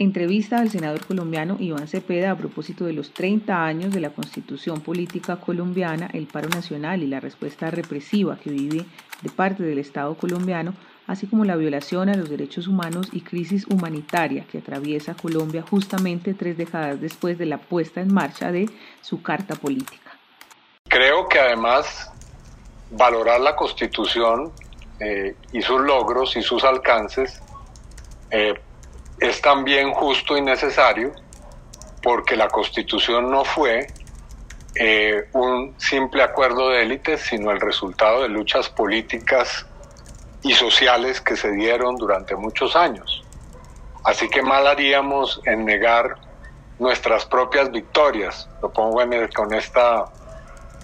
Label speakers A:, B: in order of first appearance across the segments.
A: Entrevista al senador colombiano Iván Cepeda a propósito de los 30 años de la Constitución Política Colombiana, el paro nacional y la respuesta represiva que vive de parte del Estado colombiano, así como la violación a los derechos humanos y crisis humanitaria que atraviesa Colombia justamente tres décadas después de la puesta en marcha de su Carta Política.
B: Creo que además valorar la Constitución eh, y sus logros y sus alcances eh, es también justo y necesario porque la constitución no fue eh, un simple acuerdo de élites, sino el resultado de luchas políticas y sociales que se dieron durante muchos años. Así que mal haríamos en negar nuestras propias victorias. Lo pongo en con esta,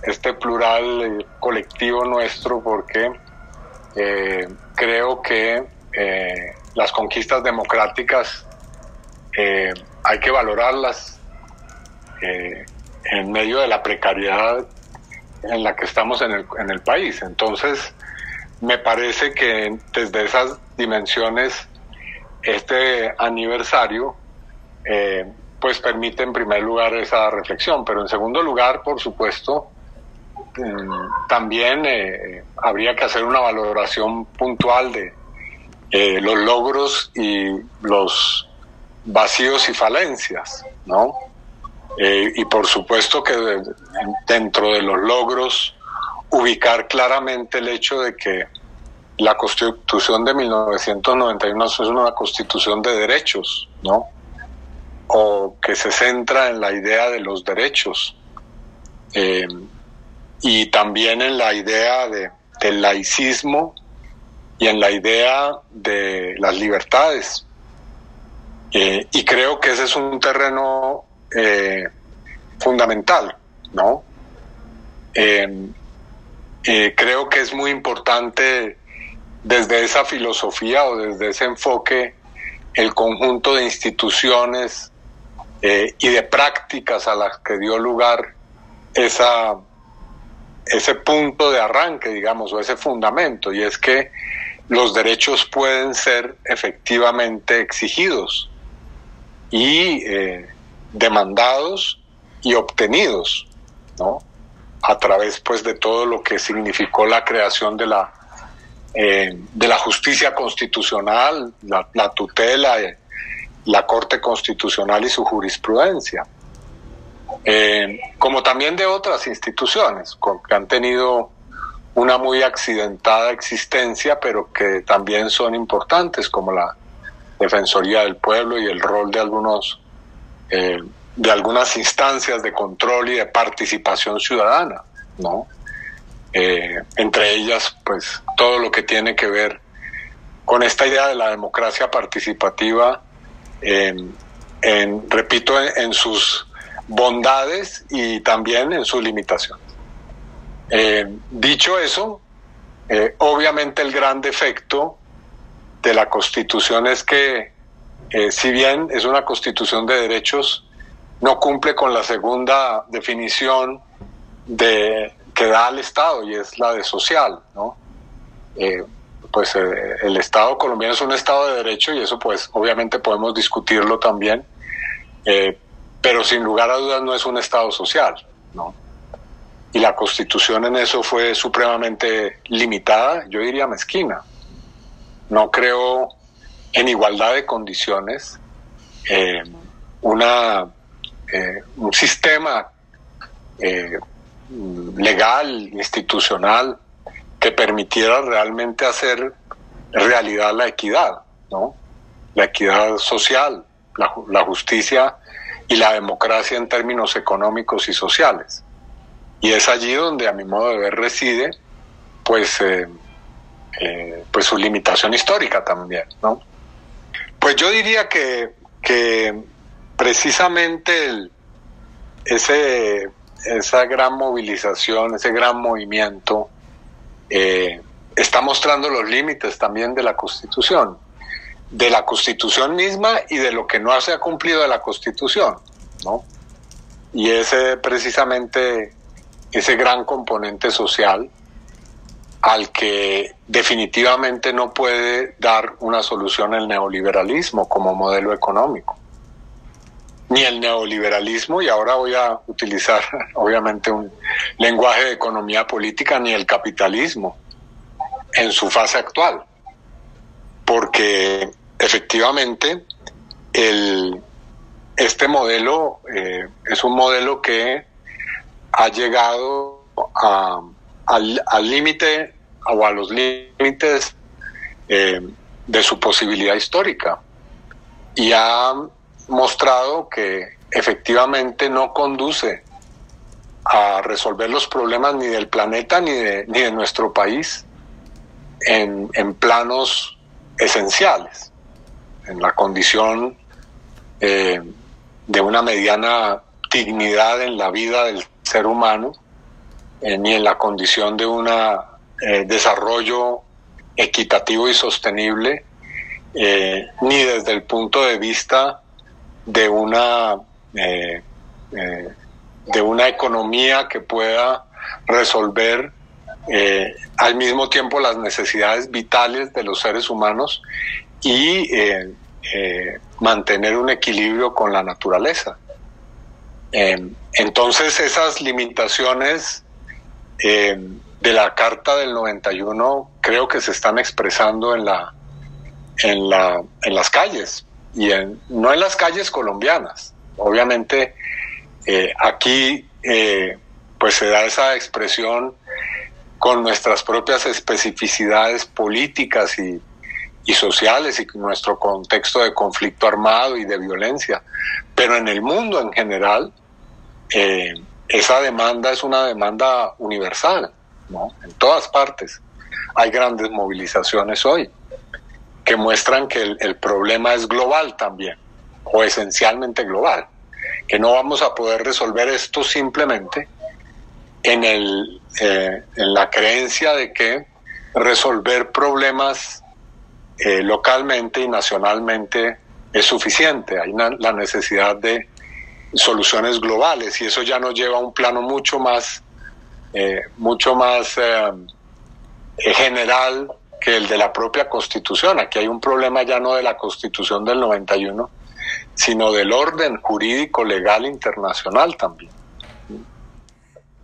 B: este plural eh, colectivo nuestro porque eh, creo que las conquistas democráticas eh, hay que valorarlas eh, en medio de la precariedad en la que estamos en el, en el país. Entonces, me parece que desde esas dimensiones, este aniversario, eh, pues permite en primer lugar esa reflexión, pero en segundo lugar, por supuesto, mm, también habría que hacer una valoración puntual de, eh, los logros y los vacíos y falencias, ¿no? Eh, y por supuesto que dentro de los logros ubicar claramente el hecho de que la constitución de 1991 es una constitución de derechos, ¿no? O que se centra en la idea de los derechos eh, y también en la idea de, del laicismo y en la idea de las libertades. Eh, y creo que ese es un terreno eh, fundamental, ¿no? Eh, creo que es muy importante desde esa filosofía o desde ese enfoque el conjunto de instituciones y de prácticas a las que dio lugar esa, ese punto de arranque, digamos, o ese fundamento, y es que los derechos pueden ser efectivamente exigidos y eh, demandados y obtenidos, ¿no? A través, pues, de todo lo que significó la creación de la eh, de la justicia constitucional, la, tutela, eh, la Corte Constitucional y su jurisprudencia, como también de otras instituciones que han tenido una muy accidentada existencia, pero que también son importantes, como la Defensoría del Pueblo y el rol de algunos eh, de algunas instancias de control y de participación ciudadana, ¿no? Eh, entre ellas, pues, todo lo que tiene que ver con esta idea de la democracia participativa, en, repito, en sus bondades y también en sus limitaciones. Eh, dicho eso, eh, obviamente el gran defecto de la Constitución es que, eh, si bien es una Constitución de derechos, no cumple con la segunda definición de, que da al Estado y es la de social, ¿no? pues el Estado colombiano es un Estado de derecho y eso pues obviamente podemos discutirlo también, pero sin lugar a dudas no es un Estado social, ¿no? Y la constitución en eso fue supremamente limitada, yo diría mezquina. No creo en igualdad de condiciones eh, una, eh, un sistema eh, legal, institucional, que permitiera realmente hacer realidad la equidad, ¿no? la equidad social, la, la justicia y la democracia en términos económicos y sociales. Y es allí donde a mi modo de ver reside pues, eh, eh, pues su limitación histórica también, ¿no? Pues yo diría que, que precisamente ese, esa gran movilización, ese gran movimiento, eh, está mostrando los límites también de la Constitución, de la Constitución misma y de lo que no se ha cumplido de la Constitución, ¿no? Y ese precisamente ese gran componente social al que definitivamente no puede dar una solución el neoliberalismo como modelo económico. ni el neoliberalismo, y ahora voy a utilizar obviamente un lenguaje de economía política, ni el capitalismo en su fase actual. Porque efectivamente el, este modelo eh, es un modelo que ha llegado al límite o a los límites eh, de su posibilidad histórica. Y ha mostrado que efectivamente no conduce a resolver los problemas ni del planeta ni de, ni de nuestro país en, planos esenciales, en la condición eh, de una mediana dignidad en la vida del ser humano, eh, ni en la condición de un eh, desarrollo equitativo y sostenible, ni desde el punto de vista de una, de una economía que pueda resolver al mismo tiempo las necesidades vitales de los seres humanos y eh, mantener un equilibrio con la naturaleza. Entonces esas limitaciones em, de la Carta del 91 creo que se están expresando en, la, en, la, en las calles, y en, no en las calles colombianas. Obviamente eh, aquí eh, pues se da esa expresión con nuestras propias especificidades políticas y, y sociales y nuestro contexto de conflicto armado y de violencia. Pero en el mundo en general, eh, esa demanda es una demanda universal, ¿no? En todas partes. Hay grandes movilizaciones hoy que muestran que el, problema es global también, o esencialmente global, que no vamos a poder resolver esto simplemente en, el, eh, en la creencia de que resolver problemas eh, localmente y nacionalmente es suficiente. Hay la necesidad de soluciones globales y eso ya nos lleva a un plano mucho más, eh, mucho más eh, general que el de la propia Constitución. Aquí hay un problema ya no de la Constitución del 91, sino del orden jurídico legal internacional también.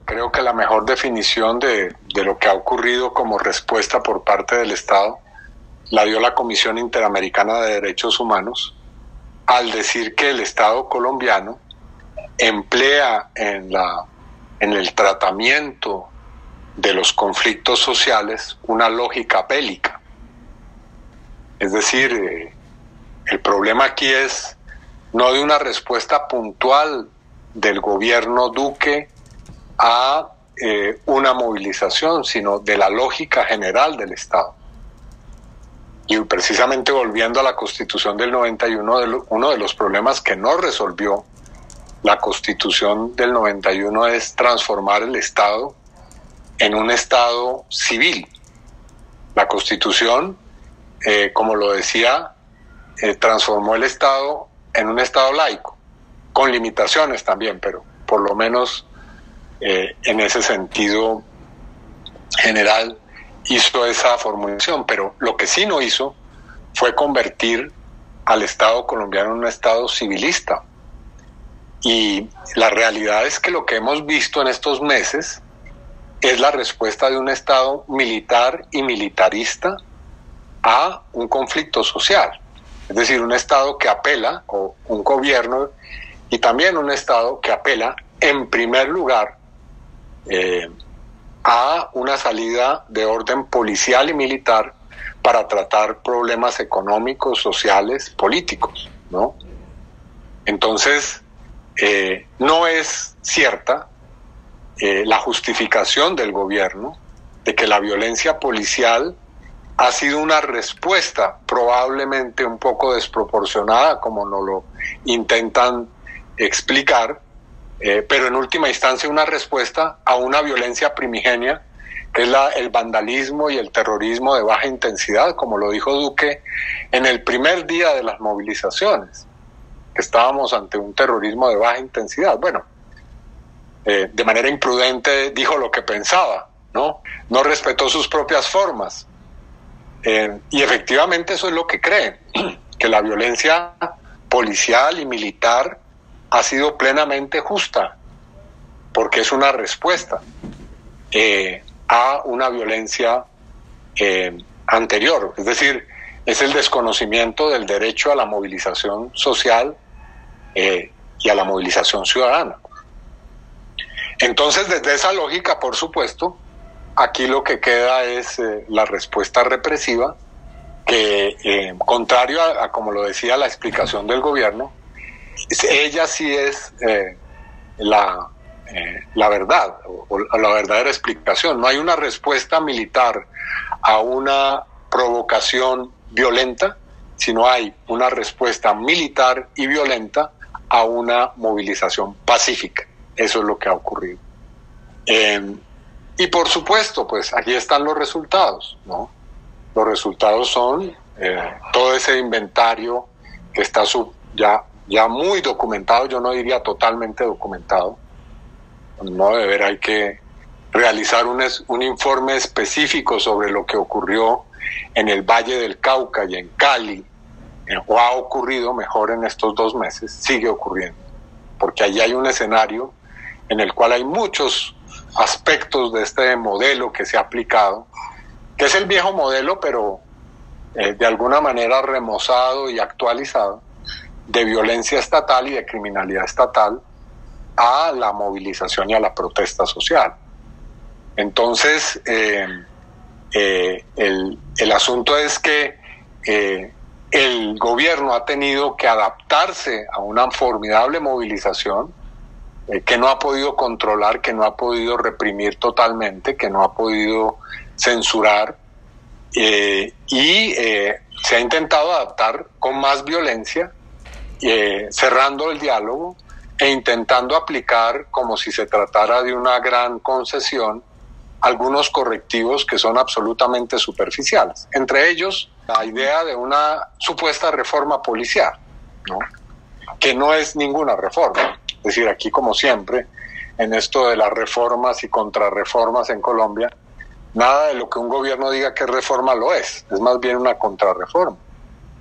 B: Creo que la mejor definición de, de lo que ha ocurrido como respuesta por parte del Estado la dio la Comisión Interamericana de Derechos Humanos al decir que el Estado colombiano emplea en, la, en el tratamiento de los conflictos sociales una lógica bélica. Es decir, eh, el problema aquí es no de una respuesta puntual del gobierno Duque a eh, una movilización, sino de la lógica general del Estado. Y precisamente volviendo a la constitución del 91, uno de los problemas que no resolvió la constitución del 91 es transformar el Estado en un Estado civil. La constitución, eh, como lo decía, eh, transformó el Estado en un Estado laico, con limitaciones también, pero por lo menos eh, en ese sentido general hizo esa formulación, pero lo que sí no hizo fue convertir al Estado colombiano en un Estado civilista. Y la realidad es que lo que hemos visto en estos meses es la respuesta de un Estado militar y militarista a un conflicto social. Es decir, un Estado que apela, o un gobierno, y también un Estado que apela, en primer lugar, eh, a una salida de orden policial y militar para tratar problemas económicos, sociales, políticos, ¿no? Entonces, eh, no es cierta eh, la justificación del gobierno de que la violencia policial ha sido una respuesta probablemente un poco desproporcionada, como nos lo intentan explicar, eh, pero en última instancia una respuesta a una violencia primigenia, que es la, el vandalismo y el terrorismo de baja intensidad, como lo dijo Duque en el primer día de las movilizaciones, estábamos ante un terrorismo de baja intensidad. Bueno, eh, de manera imprudente dijo lo que pensaba, ¿no? No respetó sus propias formas. Eh, y efectivamente eso es lo que creen, que la violencia policial y militar ha sido plenamente justa, porque es una respuesta eh, a una violencia anterior, es decir, es el desconocimiento del derecho a la movilización social eh, y a la movilización ciudadana. Entonces, desde esa lógica, por supuesto, aquí lo que queda es la respuesta represiva, que contrario a, como lo decía la explicación del gobierno, ella sí es la, eh, la verdad o, la verdadera explicación. No hay una respuesta militar a una provocación violenta, sino hay una respuesta militar y violenta a una movilización pacífica. Eso es lo que ha ocurrido. Em, y por supuesto, pues aquí están los resultados, ¿no? Los resultados son eh, todo ese inventario que está ya, ya muy documentado, yo no diría totalmente documentado, no de ver hay que realizar un, un informe específico sobre lo que ocurrió en el Valle del Cauca y en Cali, o ha ocurrido mejor en estos dos meses, sigue ocurriendo, porque allí hay un escenario en el cual hay muchos aspectos de este modelo que se ha aplicado, que es el viejo modelo, pero eh, de alguna manera remozado y actualizado, de violencia estatal y de criminalidad estatal, a la movilización y a la protesta social. Entonces, eh, eh, el, asunto es que eh, el gobierno ha tenido que adaptarse a una formidable movilización que no ha podido controlar, que no ha podido reprimir totalmente, que no ha podido censurar y se ha intentado adaptar con más violencia, cerrando el diálogo, e intentando aplicar, como si se tratara de una gran concesión, algunos correctivos que son absolutamente superficiales. Entre ellos, la idea de una supuesta reforma policial, que no es ninguna reforma. Es decir, aquí como siempre, en esto de las reformas y contrarreformas en Colombia, nada de lo que un gobierno diga que es reforma lo es, es más bien una contrarreforma.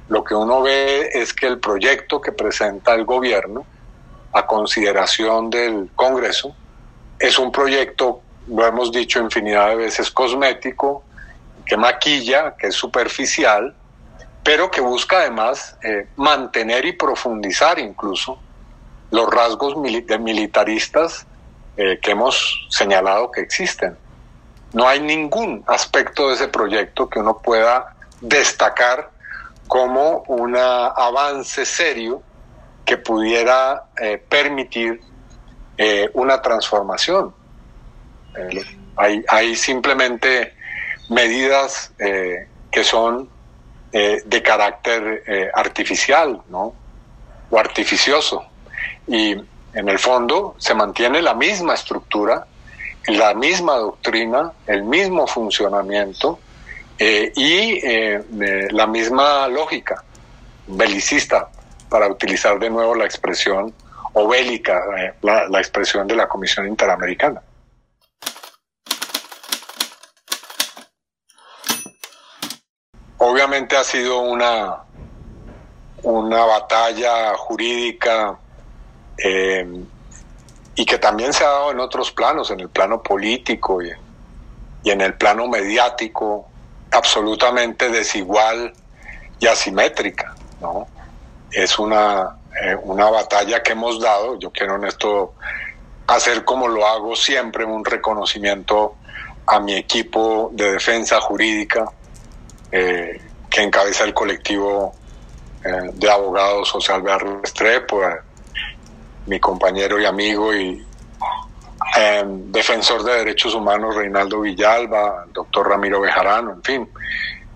B: Lo que uno ve es que el proyecto que presenta el gobierno a consideración del Congreso. Es un proyecto, lo hemos dicho infinidad de veces, cosmético, que maquilla, que es superficial, pero que busca además eh, mantener y profundizar incluso los rasgos militaristas eh, que hemos señalado que existen. No hay ningún aspecto de ese proyecto que uno pueda destacar como un avance serio que pudiera eh, permitir una transformación. Eh, hay, simplemente medidas que son de carácter artificial ¿no? o artificioso. Y en el fondo se mantiene la misma estructura, la misma doctrina, el mismo funcionamiento y la misma lógica belicista para utilizar de nuevo la expresión o bélica, eh, la, expresión de la Comisión Interamericana. Obviamente ha sido una, una batalla jurídica eh, y que también se ha dado en otros planos, en el plano político y, y en el plano mediático, absolutamente desigual y asimétrica, ¿no? es una, eh, una batalla que hemos dado. Yo quiero en esto hacer como lo hago siempre, un reconocimiento a mi equipo de defensa jurídica eh, que encabeza el colectivo eh, de abogados José Alberto Restrepo, mi compañero y amigo y defensor de derechos humanos Reinaldo Villalba, doctor Ramiro Bejarano, en fin,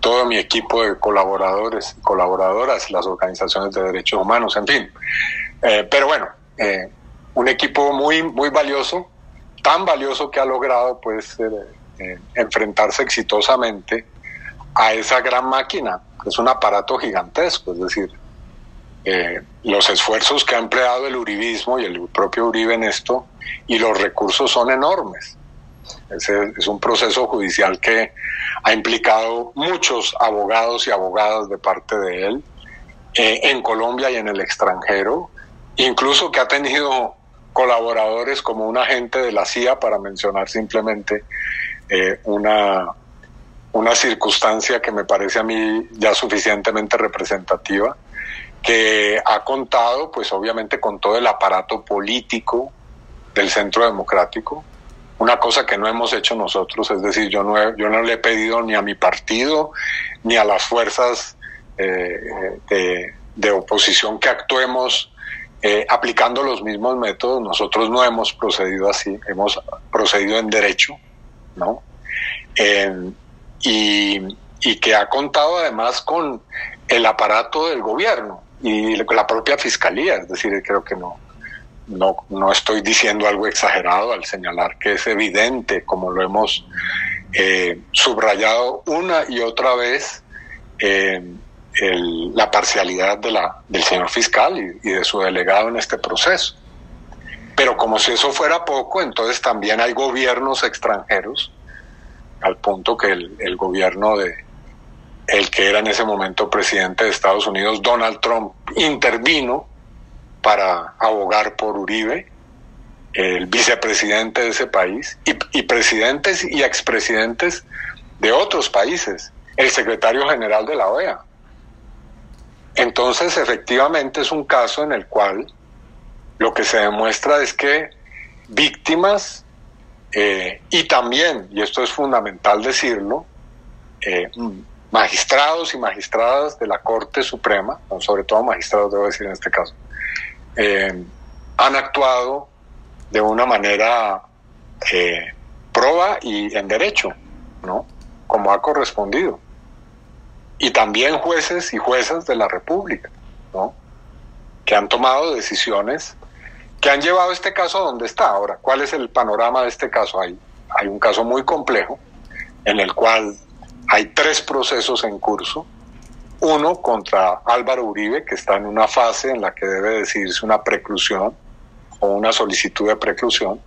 B: todo mi equipo de colaboradores y colaboradoras, las organizaciones de derechos humanos, en fin. Eh, pero bueno, eh, un equipo muy, muy valioso, tan valioso que ha logrado pues eh, enfrentarse exitosamente a esa gran máquina, es un aparato gigantesco, es decir, los esfuerzos que ha empleado el uribismo y el propio Uribe en esto y los recursos son enormes. Es, un proceso judicial que ha implicado muchos abogados y abogadas de parte de él, eh, en Colombia y en el extranjero, incluso que ha tenido colaboradores como un agente de la CIA, para mencionar simplemente eh, una, una circunstancia que me parece a mí ya suficientemente representativa, que ha contado, pues obviamente, con todo el aparato político del Centro Democrático, una cosa que no hemos hecho nosotros, es decir, yo no, yo no le he pedido ni a mi partido ni a las fuerzas eh, de, oposición que actuemos eh, aplicando los mismos métodos. Nosotros no hemos procedido así, hemos procedido en derecho, ¿no? Y, que ha contado además con el aparato del gobierno y la propia fiscalía, es decir, creo que no, no, no estoy diciendo algo exagerado al señalar que es evidente, como lo hemos eh, subrayado una y otra vez, eh, la parcialidad de la, del señor fiscal y, de su delegado en este proceso. Pero como si eso fuera poco, entonces también hay gobiernos extranjeros, al punto que el, el gobierno de el que era en ese momento presidente de Estados Unidos, Donald Trump, intervino para abogar por Uribe, el vicepresidente de ese país, y, presidentes y expresidentes de otros países, el secretario general de la OEA. Entonces, efectivamente, es un caso en el cual lo que se demuestra es que víctimas eh, y también, y esto es fundamental decirlo, eh, magistrados y magistradas de la Corte Suprema, sobre todo magistrados debo decir en este caso, eh, han actuado de una manera eh, proba y en derecho, ¿no? Como ha correspondido. Y también jueces y juezas de la República, ¿no? Que han tomado decisiones que han llevado este caso a donde está. Ahora, ¿cuál es el panorama de este caso? Hay, hay un caso muy complejo en el cual hay tres procesos en curso uno contra Álvaro Uribe, que está en una fase en la que debe decidirse una preclusión o una solicitud de preclusión,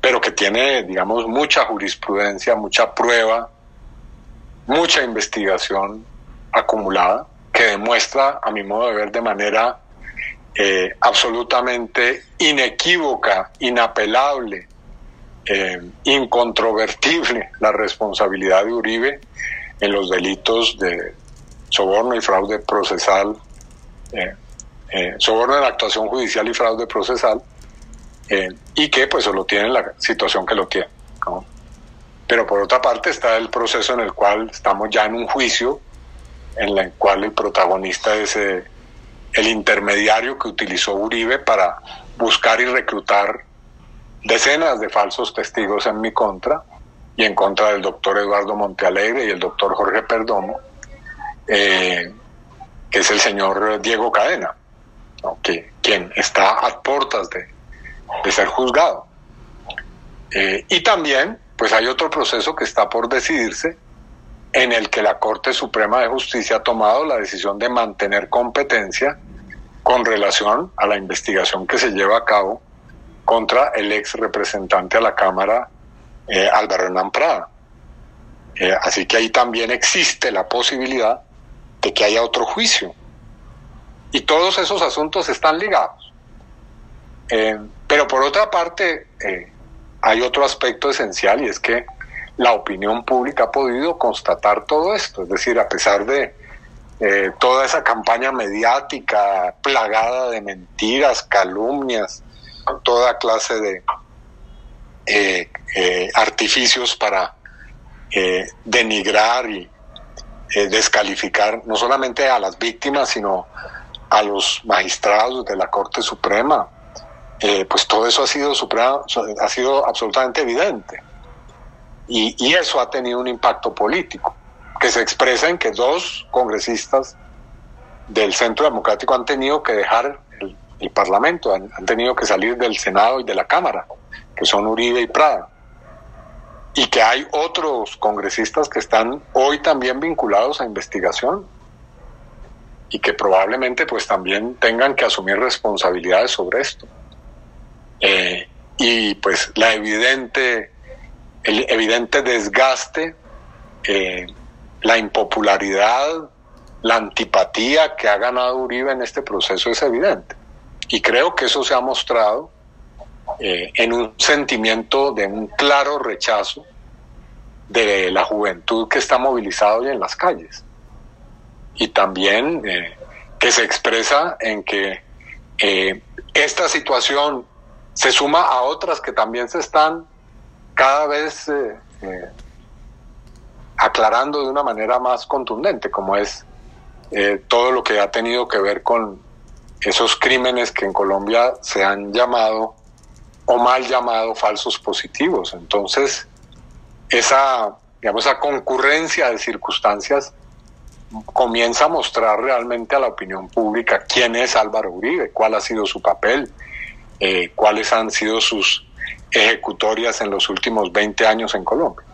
B: pero que tiene, digamos, mucha jurisprudencia, mucha prueba, mucha investigación acumulada, que demuestra, a mi modo de ver, de manera eh, absolutamente inequívoca, inapelable, eh, incontrovertible la responsabilidad de Uribe en los delitos de soborno y fraude procesal, eh, eh, soborno en actuación judicial y fraude procesal, eh, y que pues lo tiene la situación que lo tiene. Pero por otra parte está el proceso en el cual estamos ya en un juicio, en el cual el protagonista es el intermediario que utilizó Uribe para buscar y reclutar decenas de falsos testigos en mi contra y en contra del doctor Eduardo Montealegre y el doctor Jorge Perdomo, eh, que es el señor Diego Cadena, que, quien está a puertas de, ser juzgado. Eh, y también, pues hay otro proceso que está por decidirse, en el que la Corte Suprema de Justicia ha tomado la decisión de mantener competencia con relación a la investigación que se lleva a cabo contra el ex representante a la Cámara, eh, Álvaro Hernán Prada. así que ahí también existe la posibilidad de que haya otro juicio. Y todos esos asuntos están ligados. Eh, pero por otra parte, eh, hay otro aspecto esencial y es que la opinión pública ha podido constatar todo esto. Es decir, a pesar de eh, toda esa campaña mediática plagada de mentiras, calumnias, toda clase de artificios para denigrar y eh, descalificar no solamente a las víctimas, sino a los magistrados de la Corte Suprema. Eh, pues todo eso ha sido, ha sido absolutamente evidente. Y, eso ha tenido un impacto político, que se expresa en que dos congresistas del Centro Democrático han tenido que dejar el, Parlamento, han, han, tenido que salir del Senado y de la Cámara, que son Uribe y Prada y que hay otros congresistas que están hoy también vinculados a investigación y que probablemente pues también tengan que asumir responsabilidades sobre esto. Eh, y pues la evidente, el evidente desgaste, eh, la impopularidad, la antipatía que ha ganado Uribe en este proceso es evidente. y creo que eso se ha mostrado eh, en un sentimiento de un claro rechazo de la juventud que está movilizada hoy en las calles. Y también eh, que se expresa en que esta situación se suma a otras que también se están cada vez aclarando de una manera más contundente, como es todo lo que ha tenido que ver con esos crímenes que en Colombia se han llamado o mal llamado falsos positivos. Entonces, esa, digamos, esa concurrencia de circunstancias comienza a mostrar realmente a la opinión pública quién es Álvaro Uribe, cuál ha sido su papel, eh, cuáles han sido sus ejecutorias en los últimos 20 años en Colombia.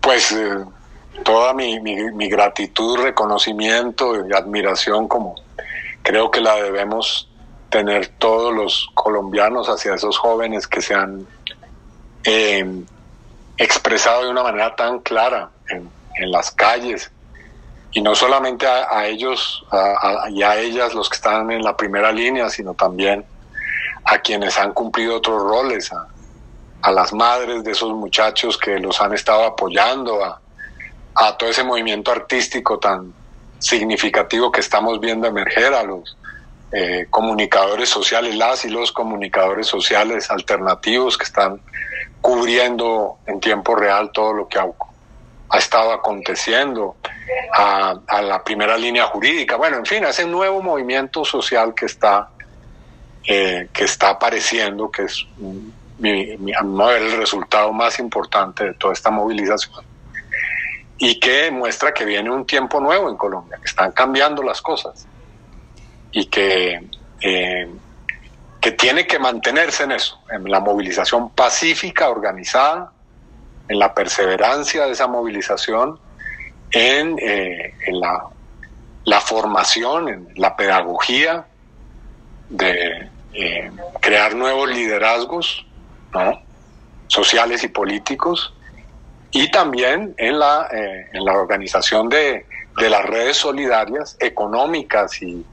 B: Pues eh, toda mi, gratitud, reconocimiento y admiración como creo que la debemos tener todos los colombianos hacia esos jóvenes que se han em, expresado de una manera tan clara en, las calles y no solamente a, ellos y a ellas los que están en la primera línea, sino también a quienes han cumplido otros roles, a, las madres de esos muchachos que los han estado apoyando, a, a todo ese movimiento artístico tan significativo que estamos viendo emerger, a los eh, comunicadores sociales, las y los comunicadores sociales alternativos que están cubriendo en tiempo real todo lo que ha, estado aconteciendo, a, la primera línea jurídica, bueno, en fin, a ese nuevo movimiento social que está, eh, que está apareciendo, que es mi, mi, el resultado más importante de toda esta movilización y que muestra que viene un tiempo nuevo en Colombia, que están cambiando las cosas y que, eh, que tiene que mantenerse en eso, en la movilización pacífica, organizada, en la perseverancia de esa movilización, en, eh, la, la, formación, en la pedagogía de eh, crear nuevos liderazgos sociales y políticos y también en la, eh, en la organización de, de, las redes solidarias económicas y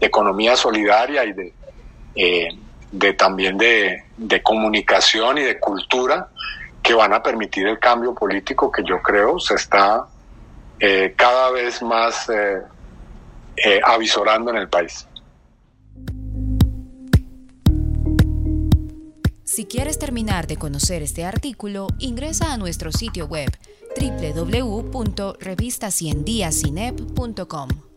B: de economía solidaria y de, de también de, de, comunicación y de cultura que van a permitir el cambio político que yo creo se está eh, cada vez más avisorando en el país.
C: Si quieres terminar de conocer este artículo, ingresa a nuestro sitio web www.revistaciendiasinep.com.